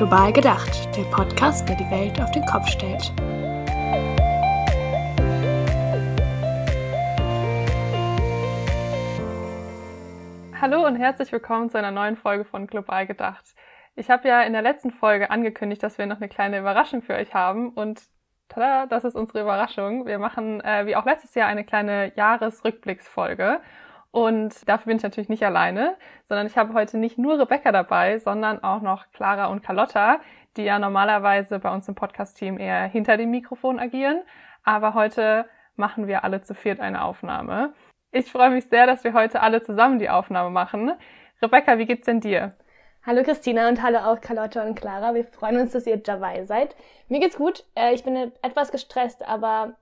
Global gedacht, der Podcast, der die Welt auf den Kopf stellt. Hallo und herzlich willkommen zu einer neuen Folge von Global gedacht. Ich habe ja in der letzten Folge angekündigt, dass wir noch eine kleine Überraschung für euch haben und tada, das ist unsere Überraschung. Wir machen äh, wie auch letztes Jahr eine kleine Jahresrückblicksfolge und dafür bin ich natürlich nicht alleine, sondern ich habe heute nicht nur Rebecca dabei, sondern auch noch Clara und Carlotta, die ja normalerweise bei uns im Podcast-Team eher hinter dem Mikrofon agieren. Aber heute machen wir alle zu viert eine Aufnahme. Ich freue mich sehr, dass wir heute alle zusammen die Aufnahme machen. Rebecca, wie geht's denn dir? Hallo Christina und hallo auch Carlotta und Clara. Wir freuen uns, dass ihr dabei seid. Mir geht's gut. Äh, ich bin etwas gestresst, aber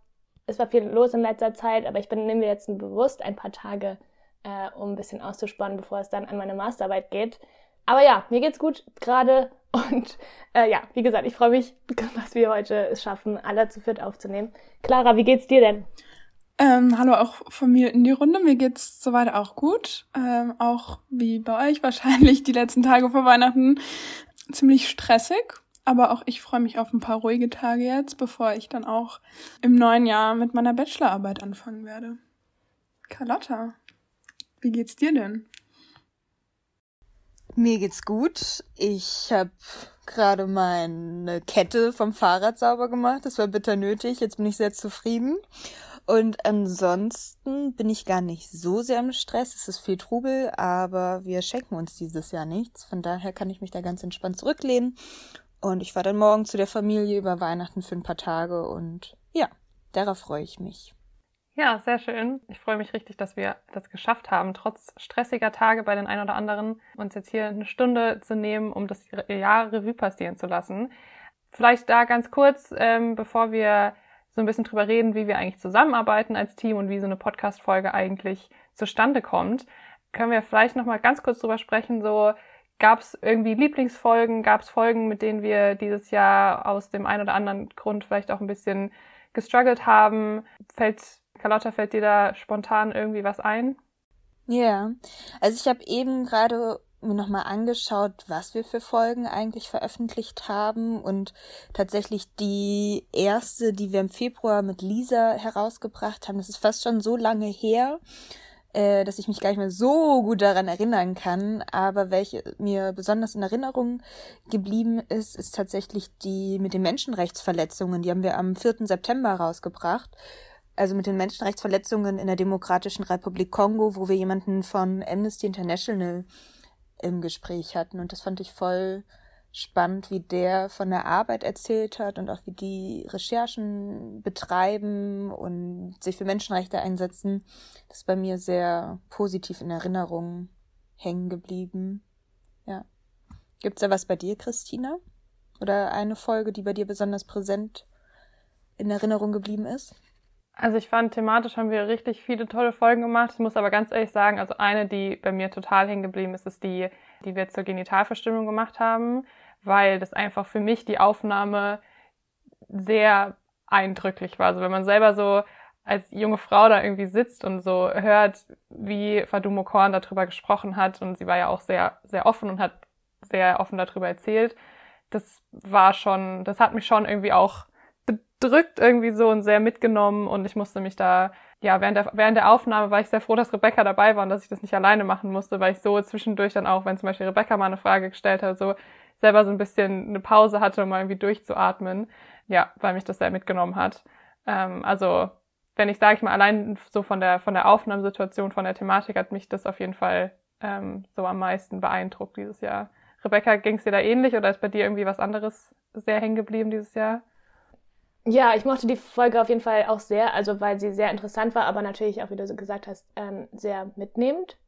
es war viel los in letzter Zeit. Aber ich bin, mir jetzt bewusst ein paar Tage äh, um ein bisschen auszuspannen, bevor es dann an meine Masterarbeit geht. Aber ja, mir geht's gut gerade und äh, ja, wie gesagt, ich freue mich, dass wir heute es schaffen, alle zu viert aufzunehmen. Clara, wie geht's dir denn? Ähm, hallo auch von mir in die Runde. Mir geht's soweit auch gut. Ähm, auch wie bei euch wahrscheinlich die letzten Tage vor Weihnachten ziemlich stressig. Aber auch ich freue mich auf ein paar ruhige Tage jetzt, bevor ich dann auch im neuen Jahr mit meiner Bachelorarbeit anfangen werde. Carlotta, wie geht's dir denn? Mir geht's gut. Ich habe gerade meine Kette vom Fahrrad sauber gemacht. Das war bitter nötig. Jetzt bin ich sehr zufrieden. Und ansonsten bin ich gar nicht so sehr im Stress. Es ist viel Trubel, aber wir schenken uns dieses Jahr nichts. Von daher kann ich mich da ganz entspannt zurücklehnen. Und ich fahre dann morgen zu der Familie über Weihnachten für ein paar Tage und ja, darauf freue ich mich. Ja, sehr schön. Ich freue mich richtig, dass wir das geschafft haben, trotz stressiger Tage bei den ein oder anderen, uns jetzt hier eine Stunde zu nehmen, um das Jahr Revue passieren zu lassen. Vielleicht da ganz kurz, ähm, bevor wir so ein bisschen drüber reden, wie wir eigentlich zusammenarbeiten als Team und wie so eine Podcast-Folge eigentlich zustande kommt, können wir vielleicht noch mal ganz kurz drüber sprechen, so gab es irgendwie Lieblingsfolgen, gab es Folgen, mit denen wir dieses Jahr aus dem einen oder anderen Grund vielleicht auch ein bisschen gestruggelt haben? Fällt Carlotta, fällt dir da spontan irgendwie was ein? Ja, yeah. also ich habe eben gerade mir nochmal angeschaut, was wir für Folgen eigentlich veröffentlicht haben und tatsächlich die erste, die wir im Februar mit Lisa herausgebracht haben, das ist fast schon so lange her, äh, dass ich mich gar nicht mehr so gut daran erinnern kann, aber welche mir besonders in Erinnerung geblieben ist, ist tatsächlich die mit den Menschenrechtsverletzungen, die haben wir am 4. September rausgebracht also mit den Menschenrechtsverletzungen in der Demokratischen Republik Kongo, wo wir jemanden von Amnesty International im Gespräch hatten. Und das fand ich voll spannend, wie der von der Arbeit erzählt hat und auch wie die Recherchen betreiben und sich für Menschenrechte einsetzen. Das ist bei mir sehr positiv in Erinnerung hängen geblieben. Ja. Gibt's da was bei dir, Christina? Oder eine Folge, die bei dir besonders präsent in Erinnerung geblieben ist? Also ich fand, thematisch haben wir richtig viele tolle Folgen gemacht. Ich muss aber ganz ehrlich sagen, also eine, die bei mir total hängen geblieben ist, ist die, die wir zur Genitalverstimmung gemacht haben, weil das einfach für mich die Aufnahme sehr eindrücklich war. Also wenn man selber so als junge Frau da irgendwie sitzt und so hört, wie Fadumo Korn darüber gesprochen hat und sie war ja auch sehr, sehr offen und hat sehr offen darüber erzählt, das war schon, das hat mich schon irgendwie auch bedrückt irgendwie so und sehr mitgenommen und ich musste mich da, ja, während der, während der Aufnahme war ich sehr froh, dass Rebecca dabei war und dass ich das nicht alleine machen musste, weil ich so zwischendurch dann auch, wenn zum Beispiel Rebecca mal eine Frage gestellt hat, so selber so ein bisschen eine Pause hatte, um mal irgendwie durchzuatmen. Ja, weil mich das sehr mitgenommen hat. Ähm, also, wenn ich sage ich mal, allein so von der, von der Aufnahmesituation, von der Thematik hat mich das auf jeden Fall ähm, so am meisten beeindruckt dieses Jahr. Rebecca, ging es dir da ähnlich oder ist bei dir irgendwie was anderes sehr hängen geblieben dieses Jahr? Ja, ich mochte die Folge auf jeden Fall auch sehr, also weil sie sehr interessant war, aber natürlich auch, wie du so gesagt hast, ähm, sehr mitnehmend.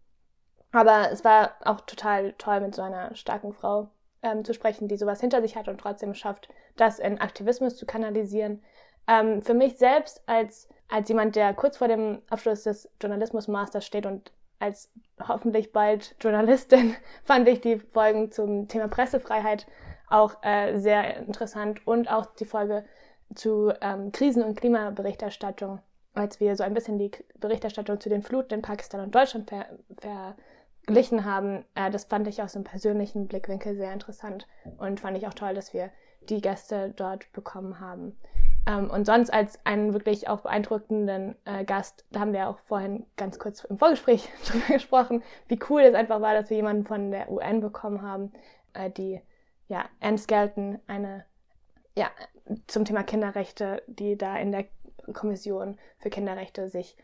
Aber es war auch total toll, mit so einer starken Frau ähm, zu sprechen, die sowas hinter sich hat und trotzdem schafft, das in Aktivismus zu kanalisieren. Ähm, für mich selbst als, als jemand, der kurz vor dem Abschluss des Journalismus-Masters steht und als hoffentlich bald Journalistin, fand ich die Folgen zum Thema Pressefreiheit auch äh, sehr interessant und auch die Folge zu ähm, Krisen- und Klimaberichterstattung, als wir so ein bisschen die Berichterstattung zu den Fluten in Pakistan und Deutschland ver verglichen haben, äh, das fand ich aus einem persönlichen Blickwinkel sehr interessant und fand ich auch toll, dass wir die Gäste dort bekommen haben. Ähm, und sonst als einen wirklich auch beeindruckenden äh, Gast, da haben wir auch vorhin ganz kurz im Vorgespräch drüber gesprochen, wie cool es einfach war, dass wir jemanden von der UN bekommen haben, äh, die, ja, Anne Skelton, eine, ja, zum Thema Kinderrechte, die da in der Kommission für Kinderrechte sich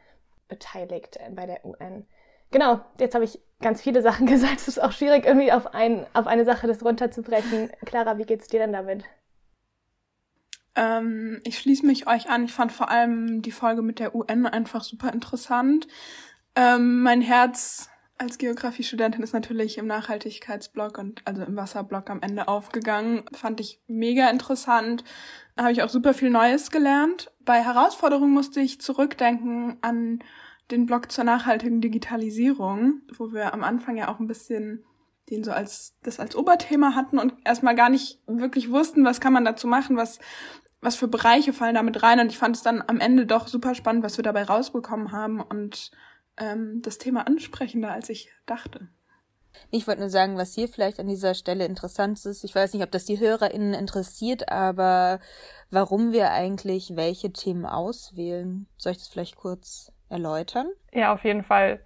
beteiligt bei der UN. Genau, jetzt habe ich ganz viele Sachen gesagt. Es ist auch schwierig, irgendwie auf, ein, auf eine Sache das runterzubrechen. Clara, wie geht's dir denn damit? Ähm, ich schließe mich euch an. Ich fand vor allem die Folge mit der UN einfach super interessant. Ähm, mein Herz als Geografiestudentin ist natürlich im Nachhaltigkeitsblock und also im Wasserblock am Ende aufgegangen. Fand ich mega interessant. Habe ich auch super viel Neues gelernt. Bei Herausforderungen musste ich zurückdenken an den Blog zur nachhaltigen Digitalisierung, wo wir am Anfang ja auch ein bisschen den so als das als Oberthema hatten und erstmal gar nicht wirklich wussten, was kann man dazu machen, was was für Bereiche fallen damit rein und ich fand es dann am Ende doch super spannend, was wir dabei rausbekommen haben und ähm, das Thema ansprechender, als ich dachte. Ich wollte nur sagen, was hier vielleicht an dieser Stelle interessant ist. Ich weiß nicht, ob das die HörerInnen interessiert, aber warum wir eigentlich welche Themen auswählen. Soll ich das vielleicht kurz erläutern? Ja, auf jeden Fall.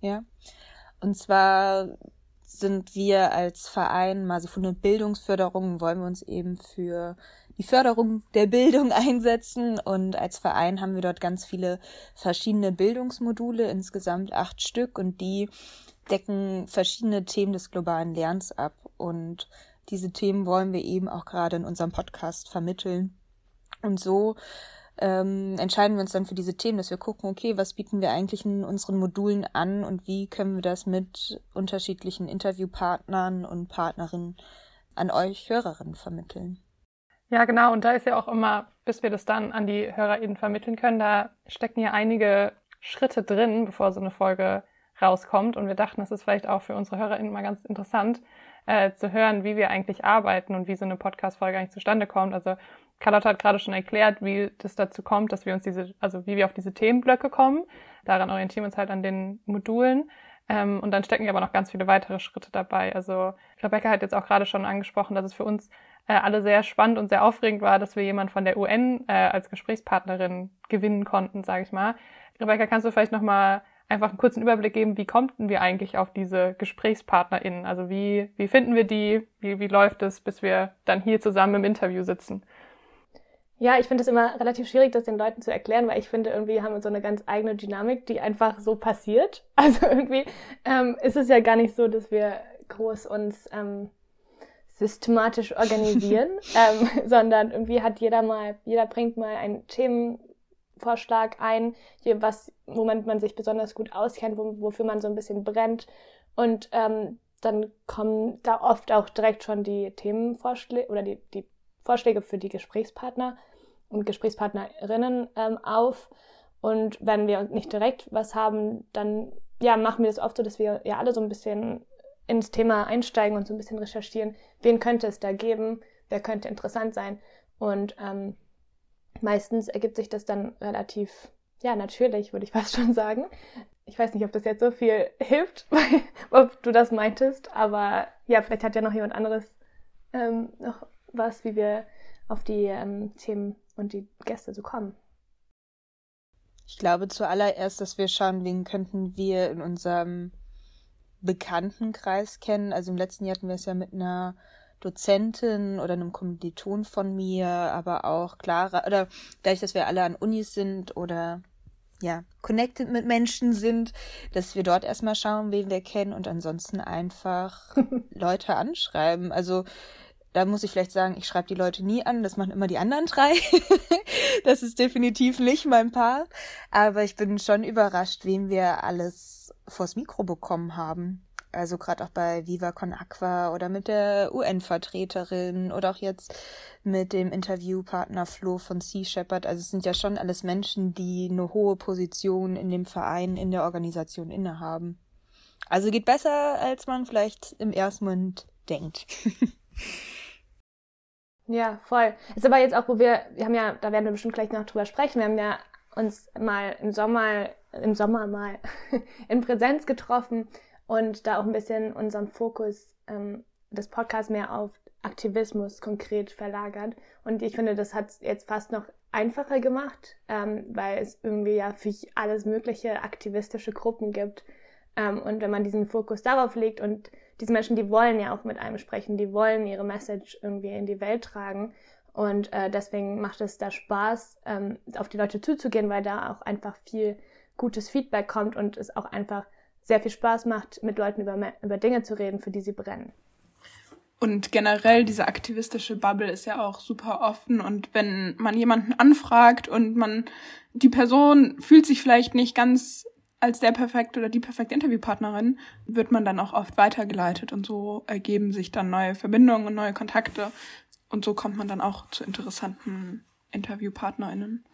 Ja. Und zwar sind wir als Verein Masifune Bildungsförderung, wollen wir uns eben für die Förderung der Bildung einsetzen. Und als Verein haben wir dort ganz viele verschiedene Bildungsmodule, insgesamt acht Stück, und die decken verschiedene Themen des globalen Lernens ab. Und diese Themen wollen wir eben auch gerade in unserem Podcast vermitteln. Und so ähm, entscheiden wir uns dann für diese Themen, dass wir gucken, okay, was bieten wir eigentlich in unseren Modulen an und wie können wir das mit unterschiedlichen Interviewpartnern und Partnerinnen an euch Hörerinnen vermitteln. Ja, genau. Und da ist ja auch immer, bis wir das dann an die HörerInnen vermitteln können, da stecken ja einige Schritte drin, bevor so eine Folge rauskommt. Und wir dachten, das ist vielleicht auch für unsere HörerInnen mal ganz interessant, äh, zu hören, wie wir eigentlich arbeiten und wie so eine Podcast-Folge eigentlich zustande kommt. Also Carlotta hat gerade schon erklärt, wie das dazu kommt, dass wir uns diese, also wie wir auf diese Themenblöcke kommen. Daran orientieren wir uns halt an den Modulen. Ähm, und dann stecken ja aber noch ganz viele weitere Schritte dabei. Also Rebecca hat jetzt auch gerade schon angesprochen, dass es für uns äh, alle sehr spannend und sehr aufregend war, dass wir jemand von der UN äh, als Gesprächspartnerin gewinnen konnten, sage ich mal. Rebecca, kannst du vielleicht nochmal einfach einen kurzen Überblick geben, wie konnten wir eigentlich auf diese GesprächspartnerInnen? Also wie, wie finden wir die? Wie, wie läuft es, bis wir dann hier zusammen im Interview sitzen? Ja, ich finde es immer relativ schwierig, das den Leuten zu erklären, weil ich finde, irgendwie haben wir so eine ganz eigene Dynamik, die einfach so passiert. Also irgendwie ähm, ist es ja gar nicht so, dass wir groß uns ähm, systematisch organisieren, ähm, sondern irgendwie hat jeder mal, jeder bringt mal einen Themenvorschlag ein, hier was, womit man sich besonders gut auskennt, wo, wofür man so ein bisschen brennt. Und ähm, dann kommen da oft auch direkt schon die Themenvorschläge oder die, die Vorschläge für die Gesprächspartner und Gesprächspartnerinnen ähm, auf. Und wenn wir nicht direkt was haben, dann ja, machen wir es oft so, dass wir ja alle so ein bisschen ins Thema einsteigen und so ein bisschen recherchieren, wen könnte es da geben, wer könnte interessant sein. Und ähm, meistens ergibt sich das dann relativ, ja, natürlich, würde ich fast schon sagen. Ich weiß nicht, ob das jetzt so viel hilft, ob du das meintest, aber ja, vielleicht hat ja noch jemand anderes ähm, noch was, wie wir auf die ähm, Themen und die Gäste so kommen? Ich glaube zuallererst, dass wir schauen, wen könnten wir in unserem Bekanntenkreis kennen. Also im letzten Jahr hatten wir es ja mit einer Dozentin oder einem Kommiliton von mir, aber auch Clara, oder dadurch, dass wir alle an Unis sind oder ja, connected mit Menschen sind, dass wir dort erstmal schauen, wen wir kennen und ansonsten einfach Leute anschreiben. Also da muss ich vielleicht sagen, ich schreibe die Leute nie an, das machen immer die anderen drei. das ist definitiv nicht mein Paar. Aber ich bin schon überrascht, wem wir alles vors Mikro bekommen haben. Also gerade auch bei Viva Con Aqua oder mit der UN-Vertreterin oder auch jetzt mit dem Interviewpartner Flo von Sea Shepherd. Also es sind ja schon alles Menschen, die eine hohe Position in dem Verein, in der Organisation innehaben. Also geht besser, als man vielleicht im ersten denkt. Ja, voll. Ist aber jetzt auch, wo wir, wir haben ja, da werden wir bestimmt gleich noch drüber sprechen, wir haben ja uns mal im Sommer, im Sommer mal in Präsenz getroffen und da auch ein bisschen unseren Fokus ähm, des Podcasts mehr auf Aktivismus konkret verlagert. Und ich finde, das hat es jetzt fast noch einfacher gemacht, ähm, weil es irgendwie ja für alles mögliche aktivistische Gruppen gibt. Ähm, und wenn man diesen Fokus darauf legt und diese Menschen, die wollen ja auch mit einem sprechen, die wollen ihre Message irgendwie in die Welt tragen. Und äh, deswegen macht es da Spaß, ähm, auf die Leute zuzugehen, weil da auch einfach viel gutes Feedback kommt und es auch einfach sehr viel Spaß macht, mit Leuten über, über Dinge zu reden, für die sie brennen. Und generell diese aktivistische Bubble ist ja auch super offen und wenn man jemanden anfragt und man die Person fühlt sich vielleicht nicht ganz als der perfekte oder die perfekte Interviewpartnerin, wird man dann auch oft weitergeleitet und so ergeben sich dann neue Verbindungen und neue Kontakte und so kommt man dann auch zu interessanten InterviewpartnerInnen.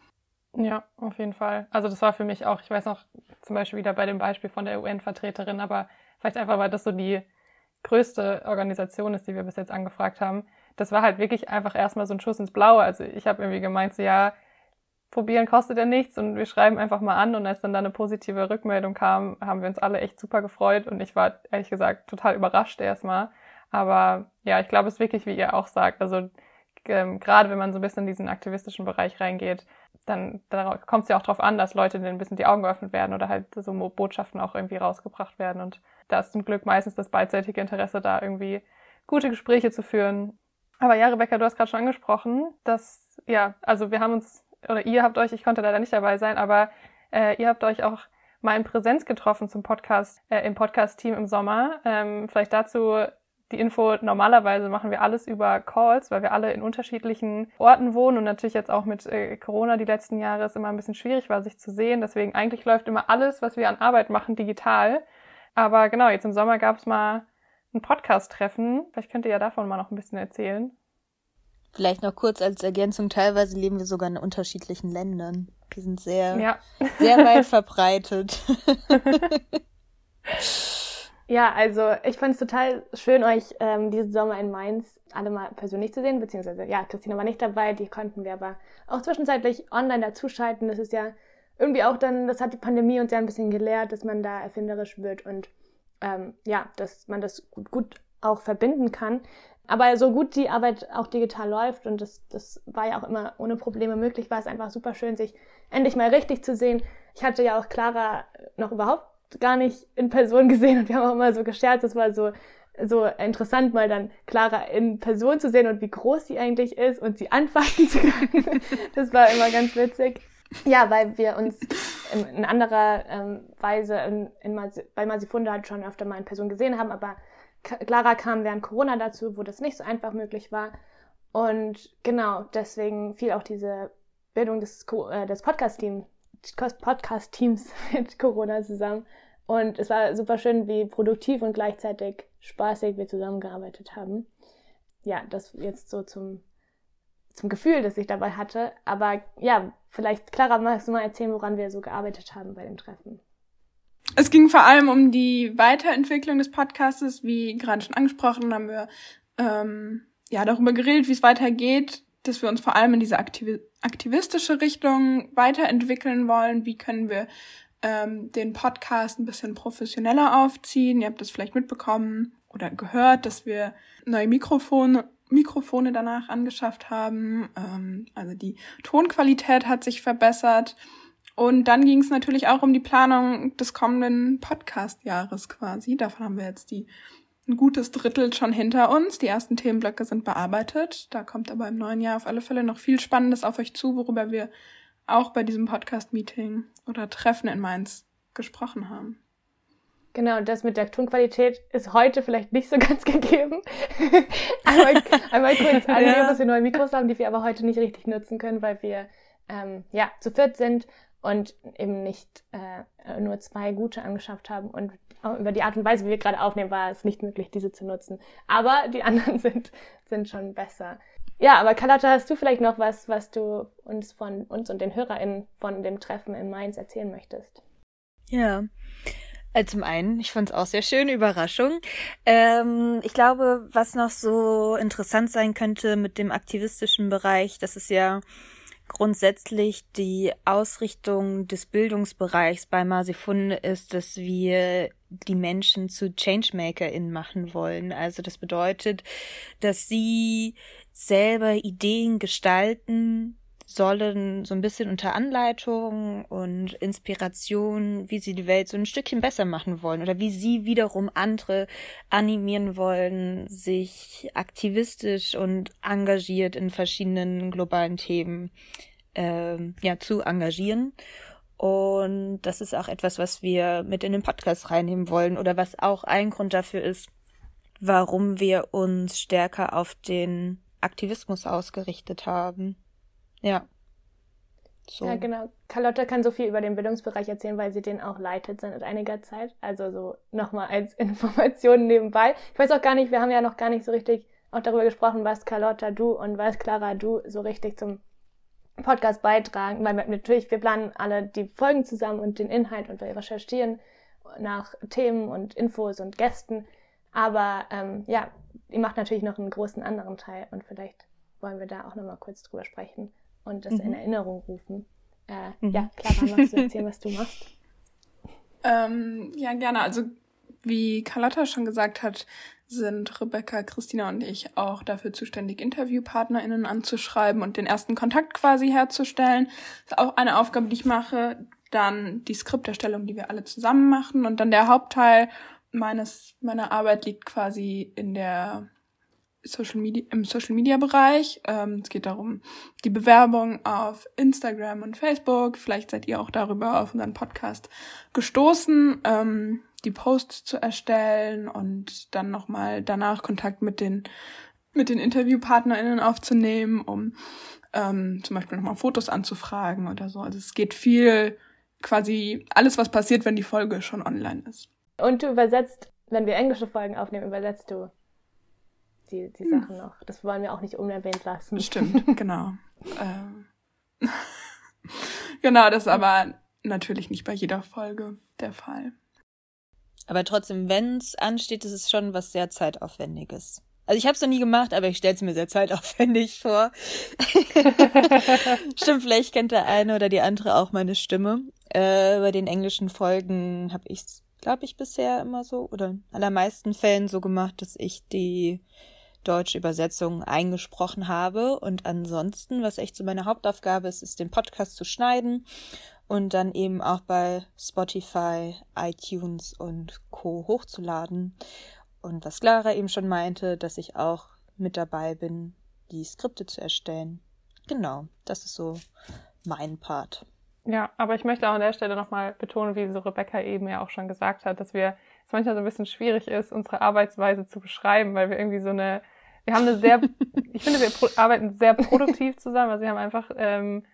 Ja, auf jeden Fall. Also das war für mich auch, ich weiß noch zum Beispiel wieder bei dem Beispiel von der UN-Vertreterin, aber vielleicht einfach, weil das so die größte Organisation ist, die wir bis jetzt angefragt haben. Das war halt wirklich einfach erstmal so ein Schuss ins Blaue. Also ich habe irgendwie gemeint, so ja, probieren kostet ja nichts und wir schreiben einfach mal an und als dann da eine positive Rückmeldung kam, haben wir uns alle echt super gefreut und ich war ehrlich gesagt total überrascht erstmal. Aber ja, ich glaube, es ist wirklich, wie ihr auch sagt, also ähm, gerade wenn man so ein bisschen in diesen aktivistischen Bereich reingeht, dann, dann kommt es ja auch darauf an, dass Leute ein bisschen die Augen geöffnet werden oder halt so Botschaften auch irgendwie rausgebracht werden. Und da ist zum Glück meistens das beidseitige Interesse da, irgendwie gute Gespräche zu führen. Aber ja, Rebecca, du hast gerade schon angesprochen, dass, ja, also wir haben uns, oder ihr habt euch, ich konnte leider nicht dabei sein, aber äh, ihr habt euch auch mal in Präsenz getroffen zum Podcast, äh, im Podcast-Team im Sommer. Ähm, vielleicht dazu die Info, normalerweise machen wir alles über Calls, weil wir alle in unterschiedlichen Orten wohnen und natürlich jetzt auch mit äh, Corona die letzten Jahre ist immer ein bisschen schwierig war, sich zu sehen. Deswegen eigentlich läuft immer alles, was wir an Arbeit machen, digital. Aber genau, jetzt im Sommer gab es mal ein Podcast-Treffen. Vielleicht könnt ihr ja davon mal noch ein bisschen erzählen. Vielleicht noch kurz als Ergänzung, teilweise leben wir sogar in unterschiedlichen Ländern. Wir sind sehr, ja. sehr weit verbreitet. Ja, also ich fand es total schön, euch ähm, diesen Sommer in Mainz alle mal persönlich zu sehen, beziehungsweise ja, Christina war nicht dabei, die konnten wir aber auch zwischenzeitlich online dazuschalten. Das ist ja irgendwie auch dann, das hat die Pandemie uns ja ein bisschen gelehrt, dass man da erfinderisch wird und ähm, ja, dass man das gut, gut auch verbinden kann. Aber so gut die Arbeit auch digital läuft und das, das war ja auch immer ohne Probleme möglich, war es einfach super schön, sich endlich mal richtig zu sehen. Ich hatte ja auch Clara noch überhaupt gar nicht in Person gesehen und wir haben auch immer so gescherzt, das war so so interessant, mal dann Clara in Person zu sehen und wie groß sie eigentlich ist und sie anfassen zu können. Das war immer ganz witzig. Ja, weil wir uns in, in anderer ähm, Weise in, in Masi bei Masifunde halt schon öfter mal in Person gesehen haben, aber Clara kam während Corona dazu, wo das nicht so einfach möglich war. Und genau, deswegen fiel auch diese Bildung des, äh, des Podcast-Teams Podcast-Teams mit Corona zusammen. Und es war super schön, wie produktiv und gleichzeitig spaßig wir zusammengearbeitet haben. Ja, das jetzt so zum, zum Gefühl, das ich dabei hatte. Aber ja, vielleicht, Clara, magst du mal erzählen, woran wir so gearbeitet haben bei dem Treffen? Es ging vor allem um die Weiterentwicklung des Podcastes. Wie gerade schon angesprochen, haben wir ähm, ja darüber geredet, wie es weitergeht, dass wir uns vor allem in diese aktiv aktivistische Richtung weiterentwickeln wollen. Wie können wir ähm, den Podcast ein bisschen professioneller aufziehen. Ihr habt das vielleicht mitbekommen oder gehört, dass wir neue Mikrofone, Mikrofone danach angeschafft haben. Ähm, also die Tonqualität hat sich verbessert. Und dann ging es natürlich auch um die Planung des kommenden Podcast-Jahres quasi. Davon haben wir jetzt die ein gutes Drittel schon hinter uns. Die ersten Themenblöcke sind bearbeitet. Da kommt aber im neuen Jahr auf alle Fälle noch viel Spannendes auf euch zu, worüber wir auch bei diesem Podcast-Meeting oder Treffen in Mainz gesprochen haben. Genau, das mit der Tonqualität ist heute vielleicht nicht so ganz gegeben. einmal, einmal kurz an, ja. dass wir neue Mikros haben, die wir aber heute nicht richtig nutzen können, weil wir ähm, ja zu viert sind und eben nicht äh, nur zwei gute angeschafft haben. Und über die Art und Weise, wie wir gerade aufnehmen, war es nicht möglich, diese zu nutzen. Aber die anderen sind, sind schon besser. Ja, aber Carlotta, hast du vielleicht noch was, was du uns von uns und den HörerInnen von dem Treffen in Mainz erzählen möchtest? Ja. Also zum einen, ich fand es auch sehr schön, Überraschung. Ähm, ich glaube, was noch so interessant sein könnte mit dem aktivistischen Bereich, das ist ja grundsätzlich die Ausrichtung des Bildungsbereichs bei Marsifunde ist, dass wir die Menschen zu ChangemakerInnen machen wollen. Also das bedeutet, dass sie selber Ideen gestalten, sollen so ein bisschen unter Anleitung und Inspiration, wie sie die Welt so ein Stückchen besser machen wollen oder wie sie wiederum andere animieren wollen, sich aktivistisch und engagiert in verschiedenen globalen Themen äh, ja zu engagieren. Und das ist auch etwas, was wir mit in den Podcast reinnehmen wollen oder was auch ein Grund dafür ist, warum wir uns stärker auf den Aktivismus ausgerichtet haben. Ja. So. Ja, genau. Carlotta kann so viel über den Bildungsbereich erzählen, weil sie den auch leitet seit einiger Zeit. Also so nochmal als Information nebenbei. Ich weiß auch gar nicht, wir haben ja noch gar nicht so richtig auch darüber gesprochen, was Carlotta du und was Clara du so richtig zum Podcast beitragen. Weil wir, natürlich, wir planen alle die Folgen zusammen und den Inhalt und wir recherchieren nach Themen und Infos und Gästen. Aber ähm, ja, ihr macht natürlich noch einen großen anderen Teil und vielleicht wollen wir da auch nochmal kurz drüber sprechen und das mhm. in Erinnerung rufen. Äh, mhm. Ja, Clara, magst du erzählen, was du machst? Ähm, ja, gerne. Also wie Carlotta schon gesagt hat, sind Rebecca, Christina und ich auch dafür zuständig, InterviewpartnerInnen anzuschreiben und den ersten Kontakt quasi herzustellen. Das ist auch eine Aufgabe, die ich mache. Dann die Skripterstellung, die wir alle zusammen machen. Und dann der Hauptteil meines, meiner Arbeit liegt quasi in der Social Media, im Social Media Bereich. Ähm, es geht darum, die Bewerbung auf Instagram und Facebook. Vielleicht seid ihr auch darüber auf unseren Podcast gestoßen, ähm, die Posts zu erstellen und dann nochmal danach Kontakt mit den, mit den InterviewpartnerInnen aufzunehmen, um ähm, zum Beispiel nochmal Fotos anzufragen oder so. Also es geht viel quasi alles, was passiert, wenn die Folge schon online ist. Und du übersetzt, wenn wir englische Folgen aufnehmen, übersetzt du die, die hm. Sachen noch. Das wollen wir auch nicht unerwähnt lassen. Stimmt, genau. ähm. genau, das ist aber natürlich nicht bei jeder Folge der Fall. Aber trotzdem, wenn es ansteht, ist es schon was sehr zeitaufwendiges. Also ich habe es noch nie gemacht, aber ich stelle es mir sehr zeitaufwendig vor. Stimmt, vielleicht kennt der eine oder die andere auch meine Stimme. Äh, bei den englischen Folgen habe ich es, glaube ich, bisher immer so oder in allermeisten Fällen so gemacht, dass ich die deutsche Übersetzung eingesprochen habe. Und ansonsten, was echt so meine Hauptaufgabe ist, ist den Podcast zu schneiden und dann eben auch bei Spotify, iTunes und Co. hochzuladen. Und was Clara eben schon meinte, dass ich auch mit dabei bin, die Skripte zu erstellen. Genau, das ist so mein Part. Ja, aber ich möchte auch an der Stelle nochmal betonen, wie so Rebecca eben ja auch schon gesagt hat, dass wir es manchmal so ein bisschen schwierig ist, unsere Arbeitsweise zu beschreiben, weil wir irgendwie so eine wir haben eine sehr, ich finde, wir arbeiten sehr produktiv zusammen. Also wir haben einfach, ähm,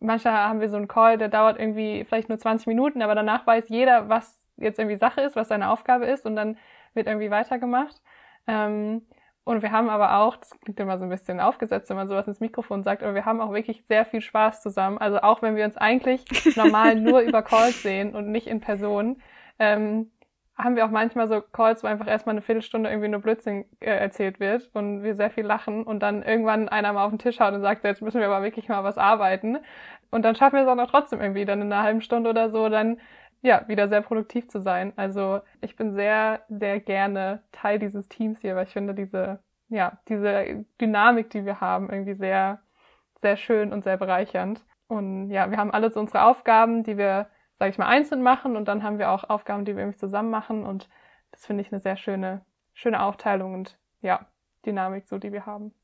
manchmal haben wir so einen Call, der dauert irgendwie vielleicht nur 20 Minuten, aber danach weiß jeder, was jetzt irgendwie Sache ist, was seine Aufgabe ist und dann wird irgendwie weitergemacht. Ähm, und wir haben aber auch, das klingt immer so ein bisschen aufgesetzt, wenn man sowas ins Mikrofon sagt, aber wir haben auch wirklich sehr viel Spaß zusammen. Also auch wenn wir uns eigentlich normal nur über Calls sehen und nicht in Person, ähm, haben wir auch manchmal so Calls, wo einfach erstmal eine Viertelstunde irgendwie nur Blödsinn äh, erzählt wird und wir sehr viel lachen und dann irgendwann einer mal auf den Tisch haut und sagt, jetzt müssen wir aber wirklich mal was arbeiten. Und dann schaffen wir es auch noch trotzdem irgendwie dann in einer halben Stunde oder so dann ja wieder sehr produktiv zu sein. Also ich bin sehr, sehr gerne Teil dieses Teams hier, weil ich finde diese, ja, diese Dynamik, die wir haben, irgendwie sehr, sehr schön und sehr bereichernd. Und ja, wir haben alle so unsere Aufgaben, die wir sage ich mal, einzeln machen und dann haben wir auch Aufgaben, die wir irgendwie zusammen machen und das finde ich eine sehr schöne, schöne Aufteilung und ja, Dynamik, so die wir haben.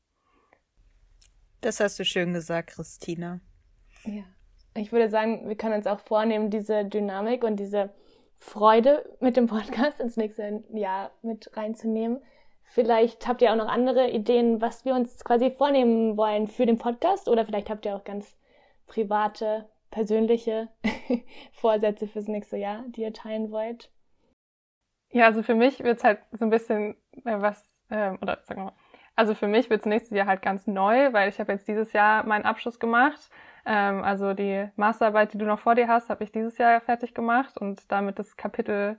Das hast du schön gesagt, Christina. Ja. Ich würde sagen, wir können uns auch vornehmen, diese Dynamik und diese Freude mit dem Podcast ins nächste Jahr mit reinzunehmen. Vielleicht habt ihr auch noch andere Ideen, was wir uns quasi vornehmen wollen für den Podcast oder vielleicht habt ihr auch ganz private persönliche Vorsätze fürs nächste Jahr, die ihr teilen wollt? Ja, also für mich wird es halt so ein bisschen äh, was, äh, oder sagen wir mal, also für mich wird es nächstes Jahr halt ganz neu, weil ich habe jetzt dieses Jahr meinen Abschluss gemacht. Ähm, also die Masterarbeit, die du noch vor dir hast, habe ich dieses Jahr fertig gemacht und damit das Kapitel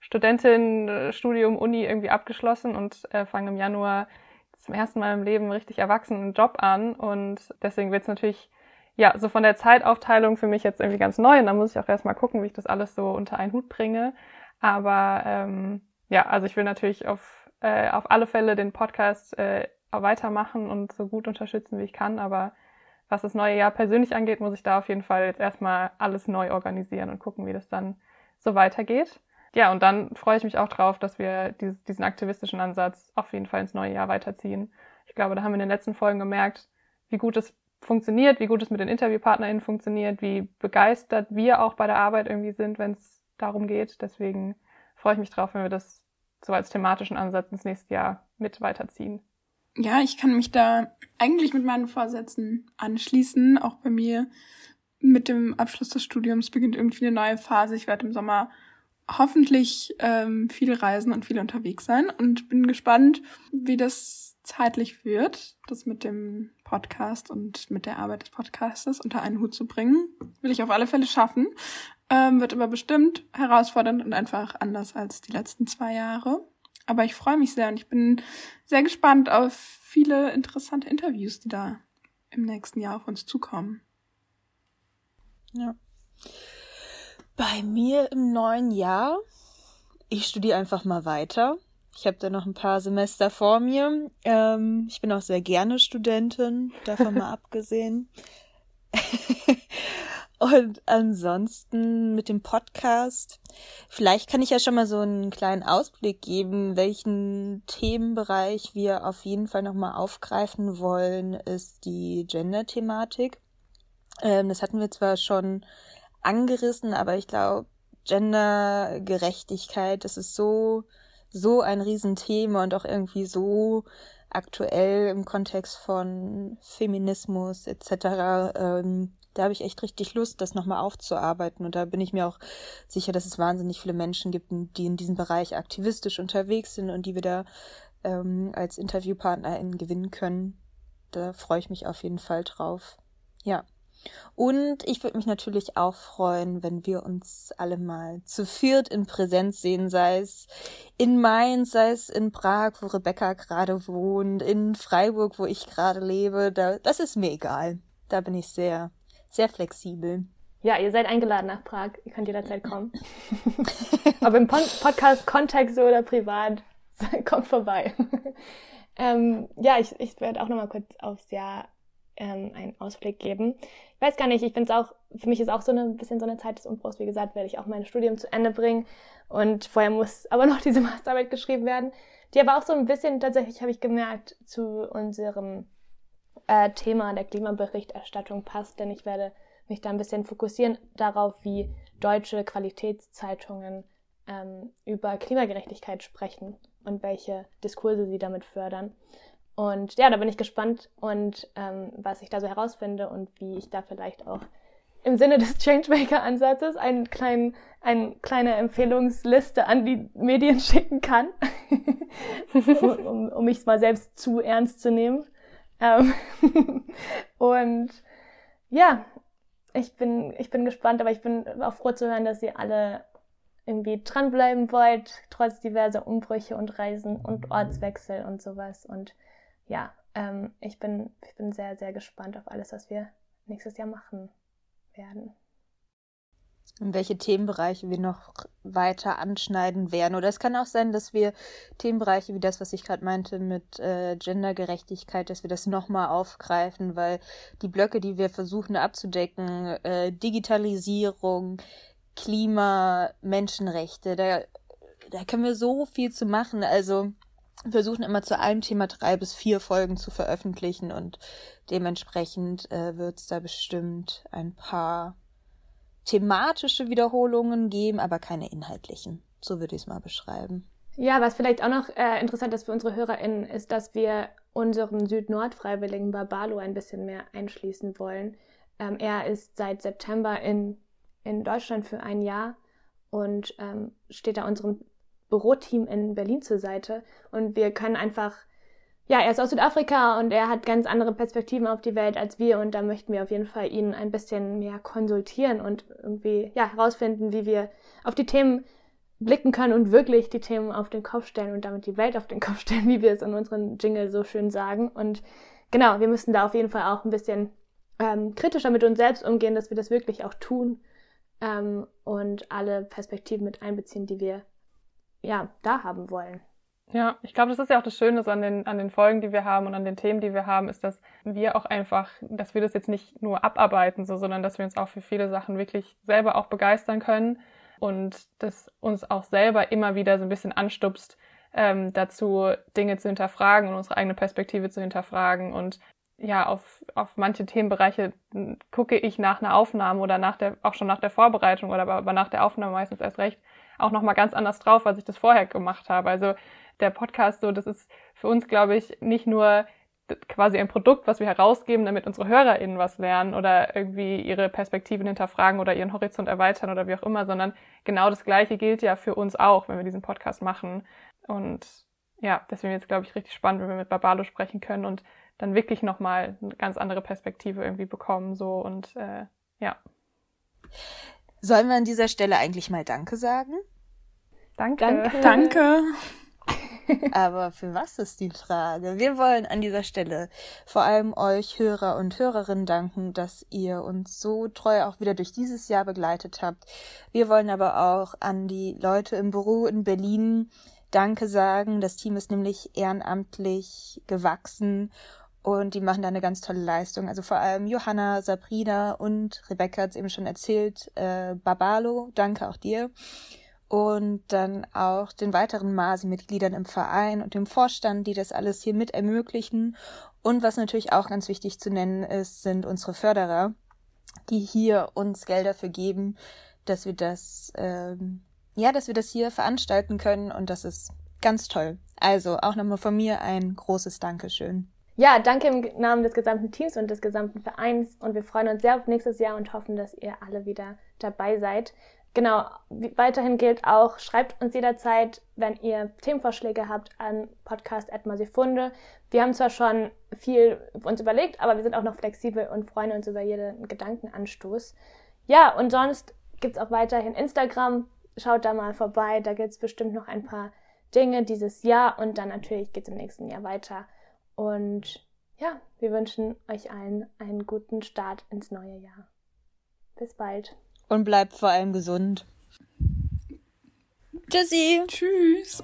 Studentin, Studium, Uni irgendwie abgeschlossen und äh, fange im Januar zum ersten Mal im Leben richtig erwachsenen Job an. Und deswegen wird es natürlich ja, so von der Zeitaufteilung für mich jetzt irgendwie ganz neu und da muss ich auch erstmal gucken, wie ich das alles so unter einen Hut bringe. Aber ähm, ja, also ich will natürlich auf, äh, auf alle Fälle den Podcast äh, weitermachen und so gut unterstützen, wie ich kann. Aber was das neue Jahr persönlich angeht, muss ich da auf jeden Fall jetzt erstmal alles neu organisieren und gucken, wie das dann so weitergeht. Ja, und dann freue ich mich auch drauf, dass wir dieses, diesen aktivistischen Ansatz auf jeden Fall ins neue Jahr weiterziehen. Ich glaube, da haben wir in den letzten Folgen gemerkt, wie gut es funktioniert, wie gut es mit den InterviewpartnerInnen funktioniert, wie begeistert wir auch bei der Arbeit irgendwie sind, wenn es darum geht. Deswegen freue ich mich drauf, wenn wir das so als thematischen Ansatz ins nächste Jahr mit weiterziehen. Ja, ich kann mich da eigentlich mit meinen Vorsätzen anschließen. Auch bei mir mit dem Abschluss des Studiums beginnt irgendwie eine neue Phase. Ich werde im Sommer hoffentlich ähm, viel reisen und viel unterwegs sein und bin gespannt, wie das zeitlich wird, das mit dem Podcast und mit der Arbeit des Podcastes unter einen Hut zu bringen. Will ich auf alle Fälle schaffen. Ähm, wird aber bestimmt herausfordernd und einfach anders als die letzten zwei Jahre. Aber ich freue mich sehr und ich bin sehr gespannt auf viele interessante Interviews, die da im nächsten Jahr auf uns zukommen. Ja. Bei mir im neuen Jahr, ich studiere einfach mal weiter. Ich habe da noch ein paar Semester vor mir. Ähm, ich bin auch sehr gerne Studentin, davon mal abgesehen. Und ansonsten mit dem Podcast, vielleicht kann ich ja schon mal so einen kleinen Ausblick geben, welchen Themenbereich wir auf jeden Fall nochmal aufgreifen wollen, ist die Gender-Thematik. Ähm, das hatten wir zwar schon angerissen, aber ich glaube, Gendergerechtigkeit, das ist so, so ein Riesenthema und auch irgendwie so aktuell im Kontext von Feminismus etc. Ähm, da habe ich echt richtig Lust, das nochmal aufzuarbeiten. Und da bin ich mir auch sicher, dass es wahnsinnig viele Menschen gibt, die in diesem Bereich aktivistisch unterwegs sind und die wir da ähm, als InterviewpartnerInnen gewinnen können. Da freue ich mich auf jeden Fall drauf. Ja. Und ich würde mich natürlich auch freuen, wenn wir uns alle mal zu viert in Präsenz sehen, sei es in Mainz, sei es in Prag, wo Rebecca gerade wohnt, in Freiburg, wo ich gerade lebe. Da, das ist mir egal. Da bin ich sehr sehr flexibel. Ja, ihr seid eingeladen nach Prag. Ihr könnt jederzeit kommen. Ob im Podcast-Kontext oder privat, kommt vorbei. ähm, ja, ich, ich werde auch nochmal kurz aufs Jahr ähm, einen Ausblick geben. Ich weiß gar nicht, ich finde es auch, für mich ist auch so ein bisschen so eine Zeit des Umbruchs. Wie gesagt, werde ich auch mein Studium zu Ende bringen. Und vorher muss aber noch diese Masterarbeit geschrieben werden. Die aber auch so ein bisschen, tatsächlich habe ich gemerkt, zu unserem äh, Thema der Klimaberichterstattung passt, denn ich werde mich da ein bisschen fokussieren darauf, wie deutsche Qualitätszeitungen ähm, über Klimagerechtigkeit sprechen und welche Diskurse sie damit fördern. Und ja, da bin ich gespannt und ähm, was ich da so herausfinde und wie ich da vielleicht auch im Sinne des Changemaker-Ansatzes eine klein, eine kleine Empfehlungsliste an die Medien schicken kann, um, um, um mich mal selbst zu ernst zu nehmen. Ähm und ja, ich bin, ich bin gespannt, aber ich bin auch froh zu hören, dass ihr alle irgendwie dranbleiben wollt, trotz diverser Umbrüche und Reisen und Ortswechsel und sowas. Und ja, ähm, ich, bin, ich bin sehr, sehr gespannt auf alles, was wir nächstes Jahr machen werden und welche Themenbereiche wir noch weiter anschneiden werden. Oder es kann auch sein, dass wir Themenbereiche wie das, was ich gerade meinte mit äh, Gendergerechtigkeit, dass wir das nochmal aufgreifen, weil die Blöcke, die wir versuchen abzudecken, äh, Digitalisierung, Klima, Menschenrechte, da, da können wir so viel zu machen. Also versuchen immer zu einem Thema drei bis vier Folgen zu veröffentlichen und dementsprechend äh, wird es da bestimmt ein paar thematische Wiederholungen geben, aber keine inhaltlichen. So würde ich es mal beschreiben. Ja, was vielleicht auch noch äh, interessant ist für unsere HörerInnen, ist, dass wir unseren Süd-Nord-Freiwilligen Babalo ein bisschen mehr einschließen wollen. Ähm, er ist seit September in, in Deutschland für ein Jahr und ähm, steht da unserem Büroteam in Berlin zur Seite. Und wir können einfach ja, er ist aus Südafrika und er hat ganz andere Perspektiven auf die Welt als wir und da möchten wir auf jeden Fall ihn ein bisschen mehr konsultieren und irgendwie ja, herausfinden, wie wir auf die Themen blicken können und wirklich die Themen auf den Kopf stellen und damit die Welt auf den Kopf stellen, wie wir es in unseren Jingle so schön sagen. Und genau, wir müssen da auf jeden Fall auch ein bisschen ähm, kritischer mit uns selbst umgehen, dass wir das wirklich auch tun ähm, und alle Perspektiven mit einbeziehen, die wir ja da haben wollen. Ja, ich glaube, das ist ja auch das Schöne an den, an den Folgen, die wir haben und an den Themen, die wir haben, ist, dass wir auch einfach, dass wir das jetzt nicht nur abarbeiten, so, sondern dass wir uns auch für viele Sachen wirklich selber auch begeistern können und das uns auch selber immer wieder so ein bisschen anstupst, ähm, dazu Dinge zu hinterfragen und unsere eigene Perspektive zu hinterfragen und ja, auf, auf manche Themenbereiche gucke ich nach einer Aufnahme oder nach der, auch schon nach der Vorbereitung oder aber nach der Aufnahme meistens erst recht auch nochmal ganz anders drauf, als ich das vorher gemacht habe. Also der Podcast so, das ist für uns, glaube ich, nicht nur quasi ein Produkt, was wir herausgeben, damit unsere HörerInnen was lernen oder irgendwie ihre Perspektiven hinterfragen oder ihren Horizont erweitern oder wie auch immer, sondern genau das Gleiche gilt ja für uns auch, wenn wir diesen Podcast machen. Und ja, deswegen jetzt, glaube ich, richtig spannend, wenn wir mit Babalo sprechen können und dann wirklich nochmal eine ganz andere Perspektive irgendwie bekommen, so und äh, ja. Sollen wir an dieser Stelle eigentlich mal Danke sagen? Danke. Danke. Danke. Aber für was ist die Frage? Wir wollen an dieser Stelle vor allem euch Hörer und Hörerinnen danken, dass ihr uns so treu auch wieder durch dieses Jahr begleitet habt. Wir wollen aber auch an die Leute im Büro in Berlin Danke sagen. Das Team ist nämlich ehrenamtlich gewachsen und die machen da eine ganz tolle Leistung. Also vor allem Johanna, Sabrina und Rebecca hat es eben schon erzählt. Äh, Babalo, danke auch dir und dann auch den weiteren Masi-Mitgliedern im Verein und dem Vorstand, die das alles hier mit ermöglichen. Und was natürlich auch ganz wichtig zu nennen ist, sind unsere Förderer, die hier uns Gelder für geben, dass wir das, ähm, ja, dass wir das hier veranstalten können und das ist ganz toll. Also auch nochmal von mir ein großes Dankeschön. Ja, danke im Namen des gesamten Teams und des gesamten Vereins und wir freuen uns sehr auf nächstes Jahr und hoffen, dass ihr alle wieder dabei seid. Genau, weiterhin gilt auch, schreibt uns jederzeit, wenn ihr Themenvorschläge habt, an podcast.masifunde. Wir haben zwar schon viel uns überlegt, aber wir sind auch noch flexibel und freuen uns über jeden Gedankenanstoß. Ja, und sonst gibt es auch weiterhin Instagram. Schaut da mal vorbei, da gibt es bestimmt noch ein paar Dinge dieses Jahr und dann natürlich geht es im nächsten Jahr weiter. Und ja, wir wünschen euch allen einen guten Start ins neue Jahr. Bis bald. Und bleibt vor allem gesund. Tschüssi. Tschüss.